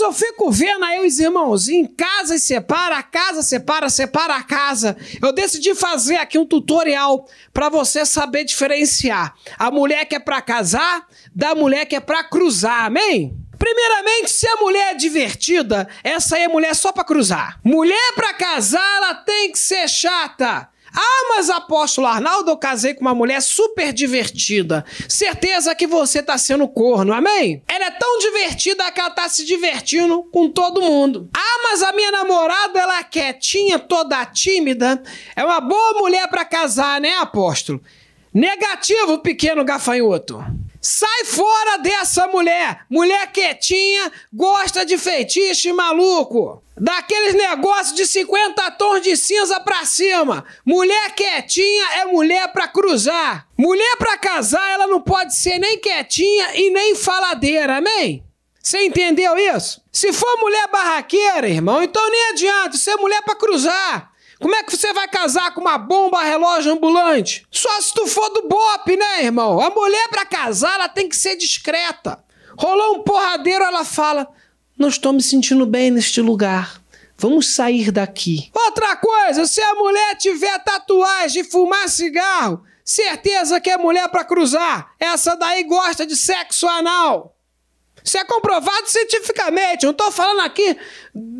eu fico vendo aí os irmãozinhos, casa e separa, a casa separa, separa a casa. Eu decidi fazer aqui um tutorial para você saber diferenciar a mulher que é para casar da mulher que é para cruzar, amém? Primeiramente, se a mulher é divertida, essa aí é mulher só para cruzar. Mulher para casar, ela tem que ser chata. Ah, mas apóstolo Arnaldo, eu casei com uma mulher super divertida. Certeza que você tá sendo corno, amém? Ela é tão divertida que ela tá se divertindo com todo mundo. Ah, mas a minha namorada, ela é quietinha, toda tímida. É uma boa mulher para casar, né, apóstolo? Negativo, pequeno gafanhoto. Sai fora dessa mulher! Mulher quietinha, gosta de feitiço maluco! Daqueles negócios de 50 tons de cinza pra cima! Mulher quietinha é mulher pra cruzar! Mulher pra casar, ela não pode ser nem quietinha e nem faladeira, amém? Você entendeu isso? Se for mulher barraqueira, irmão, então nem adianta ser mulher pra cruzar! Como é que você vai casar com uma bomba relógio ambulante? Só se tu for do BOP, né, irmão? A mulher para casar, ela tem que ser discreta. Rolou um porradeiro, ela fala: Não estou me sentindo bem neste lugar. Vamos sair daqui. Outra coisa, se a mulher tiver tatuagem de fumar cigarro, certeza que é mulher para cruzar. Essa daí gosta de sexo anal. Isso é comprovado cientificamente. Não estou falando aqui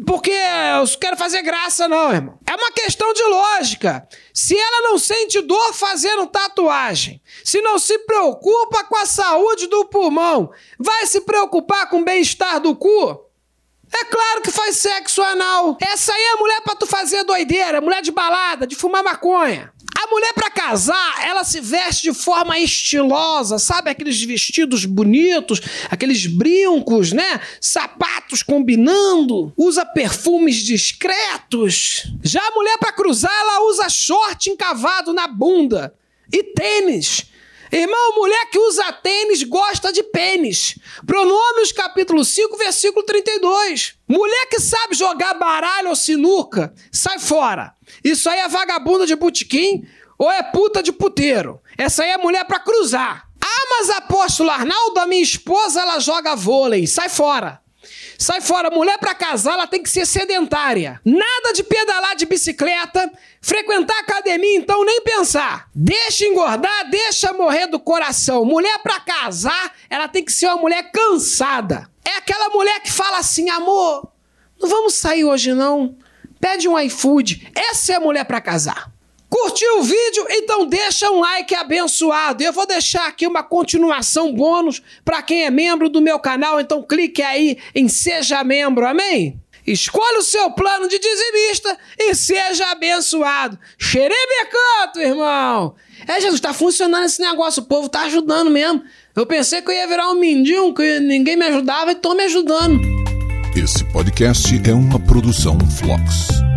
porque eu quero fazer graça, não, irmão. É uma questão de lógica. Se ela não sente dor fazendo tatuagem, se não se preocupa com a saúde do pulmão, vai se preocupar com o bem-estar do cu? É claro que faz sexo anal. Essa aí é mulher pra tu fazer doideira, mulher de balada, de fumar maconha. Mulher para casar, ela se veste de forma estilosa, sabe? Aqueles vestidos bonitos, aqueles brincos, né? Sapatos combinando, usa perfumes discretos. Já a mulher para cruzar, ela usa short encavado na bunda e tênis. Irmão, mulher que usa tênis gosta de pênis. Pronômios, capítulo 5, versículo 32. Mulher que sabe jogar baralho ou sinuca, sai fora. Isso aí é vagabunda de butiquim ou é puta de puteiro. Essa aí é mulher para cruzar. Ah, mas apóstolo Arnaldo, a minha esposa, ela joga vôlei. Sai fora. Sai fora, mulher para casar, ela tem que ser sedentária. Nada de pedalar de bicicleta, frequentar academia, então nem pensar. Deixa engordar, deixa morrer do coração. Mulher para casar, ela tem que ser uma mulher cansada. É aquela mulher que fala assim: amor, não vamos sair hoje não. Pede um iFood. Essa é a mulher para casar. Curtiu o vídeo? Então deixa um like abençoado. Eu vou deixar aqui uma continuação bônus para quem é membro do meu canal, então clique aí em seja membro. Amém? Escolha o seu plano de dizimista e seja abençoado. Xerebecanto, irmão! É, Jesus, tá funcionando esse negócio, o povo tá ajudando mesmo. Eu pensei que eu ia virar um mindinho, que ninguém me ajudava e tô me ajudando. Esse podcast é uma produção Flux.